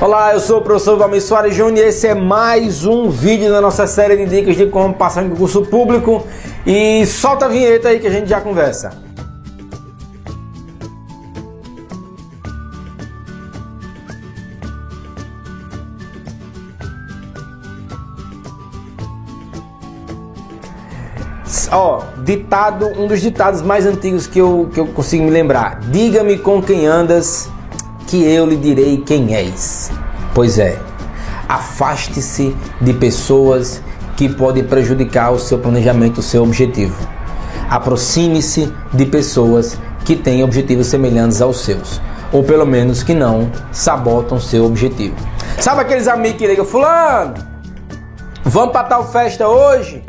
Olá, eu sou o professor Valmir Soares Júnior e esse é mais um vídeo da nossa série de dicas de como passar em concurso público. E solta a vinheta aí que a gente já conversa. Ó, ditado, um dos ditados mais antigos que eu, que eu consigo me lembrar. Diga-me com quem andas, que eu lhe direi quem és. Pois é, afaste-se de pessoas que podem prejudicar o seu planejamento, o seu objetivo. Aproxime-se de pessoas que têm objetivos semelhantes aos seus, ou pelo menos que não sabotam seu objetivo. Sabe aqueles amigos que ligam, fulano, vamos para tal festa hoje?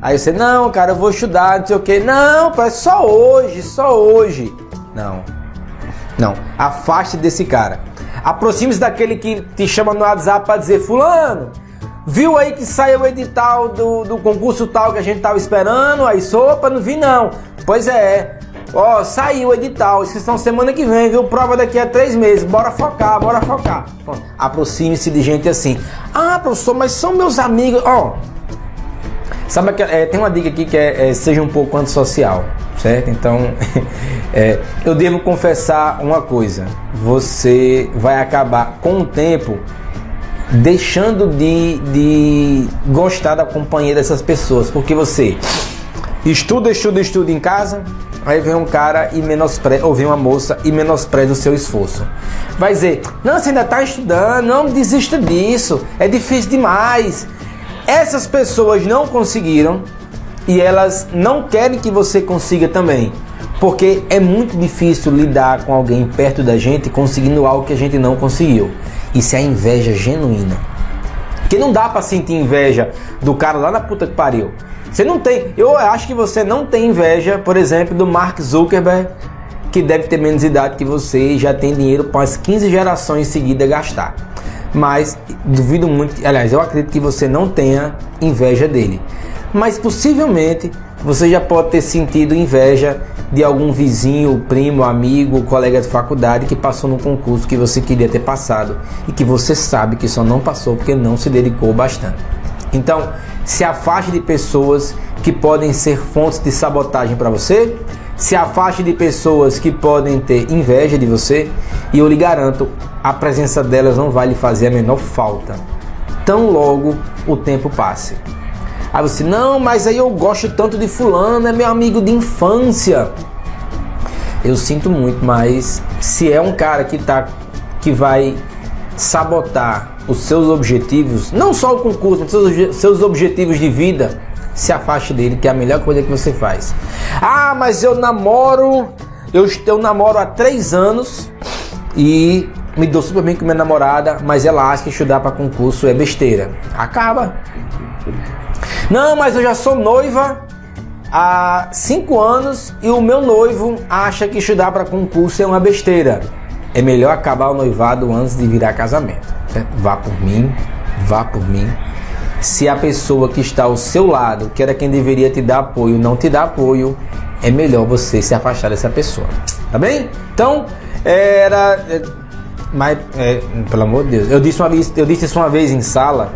Aí você, não, cara, eu vou estudar, não sei o que. Não, é só hoje, só hoje. Não. Não. Afaste desse cara. Aproxime-se daquele que te chama no WhatsApp para dizer, fulano, viu aí que saiu o edital do, do concurso tal que a gente tava esperando? Aí, sopa, não vi não. Pois é. Ó, saiu o edital, inscrição semana que vem, viu? Prova daqui a três meses. Bora focar, bora focar. Aproxime-se de gente assim. Ah, professor, mas são meus amigos. Ó, Sabe que é, tem uma dica aqui que é, é, seja um pouco antissocial, certo? Então, é, eu devo confessar uma coisa: você vai acabar com o tempo deixando de, de gostar da companhia dessas pessoas, porque você estuda, estuda, estuda em casa, aí vem um cara e menospreza, ou vem uma moça e menospreza o seu esforço. Vai dizer: não, você ainda está estudando, não desista disso, é difícil demais. Essas pessoas não conseguiram e elas não querem que você consiga também. Porque é muito difícil lidar com alguém perto da gente conseguindo algo que a gente não conseguiu. Isso é inveja genuína. Que não dá para sentir inveja do cara lá na puta que pariu. Você não tem, eu acho que você não tem inveja, por exemplo, do Mark Zuckerberg, que deve ter menos idade que você e já tem dinheiro para as 15 gerações seguidas gastar mas duvido muito, aliás, eu acredito que você não tenha inveja dele. Mas possivelmente você já pode ter sentido inveja de algum vizinho, primo, amigo, colega de faculdade que passou no concurso que você queria ter passado e que você sabe que só não passou porque não se dedicou bastante. Então, se afaste de pessoas que podem ser fontes de sabotagem para você, se afaste de pessoas que podem ter inveja de você e eu lhe garanto, a presença delas não vai lhe fazer a menor falta. Tão logo o tempo passe. Aí você, não, mas aí eu gosto tanto de fulano, é meu amigo de infância. Eu sinto muito, mas se é um cara que tá que vai sabotar os seus objetivos, não só o concurso, mas seus, seus objetivos de vida, se afaste dele, que é a melhor coisa que você faz. Ah, mas eu namoro, eu, eu namoro há três anos e me dou super bem com minha namorada, mas ela acha que estudar para concurso é besteira. Acaba. Não, mas eu já sou noiva há cinco anos e o meu noivo acha que estudar para concurso é uma besteira. É melhor acabar o noivado antes de virar casamento. Vá por mim, vá por mim se a pessoa que está ao seu lado, que era quem deveria te dar apoio, não te dá apoio, é melhor você se afastar dessa pessoa. Tá bem? Então, era. É, mas, é, pelo amor de Deus, eu disse, uma eu disse isso uma vez em sala.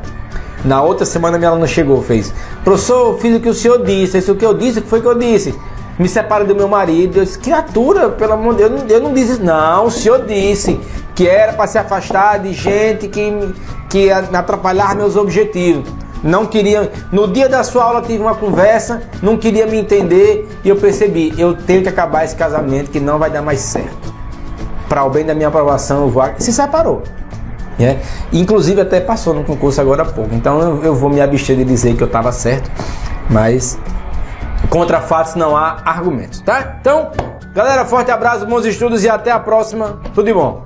Na outra semana minha aluna chegou, fez. Professor, fiz o que o senhor disse. Isso que eu disse, o que foi que eu disse? Me separa do meu marido. Eu disse, criatura, pelo amor de Deus, eu não, eu não disse isso. Não, o senhor disse que era para se afastar de gente que, que atrapalhar meus objetivos. Não queria. No dia da sua aula tive uma conversa, não queria me entender e eu percebi, eu tenho que acabar esse casamento que não vai dar mais certo. Para o bem da minha aprovação, eu vou. Se separou. É? Inclusive até passou no concurso agora há pouco. Então eu, eu vou me abster de dizer que eu estava certo, mas contra fatos não há argumentos, tá? Então, galera, forte abraço, bons estudos e até a próxima. Tudo de bom.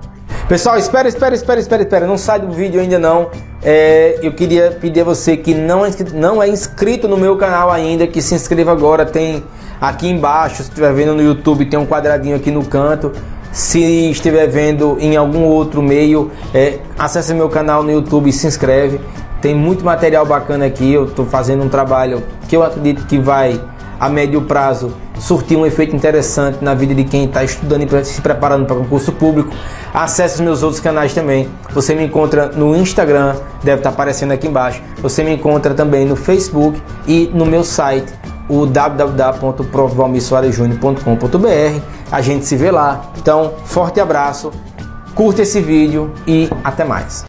Pessoal, espera, espera, espera, espera, espera. Não sai do vídeo ainda não. É, eu queria pedir a você que não é, inscrito, não é inscrito no meu canal ainda, que se inscreva agora. Tem aqui embaixo, se estiver vendo no YouTube, tem um quadradinho aqui no canto. Se estiver vendo em algum outro meio, é, acesse meu canal no YouTube se inscreve. Tem muito material bacana aqui. Eu estou fazendo um trabalho que eu acredito que vai a médio prazo surtir um efeito interessante na vida de quem está estudando e se preparando para concurso público. Acesse os meus outros canais também. Você me encontra no Instagram, deve estar tá aparecendo aqui embaixo. Você me encontra também no Facebook e no meu site, o www.profvalmissoarejunior.com.br. A gente se vê lá. Então, forte abraço, curta esse vídeo e até mais.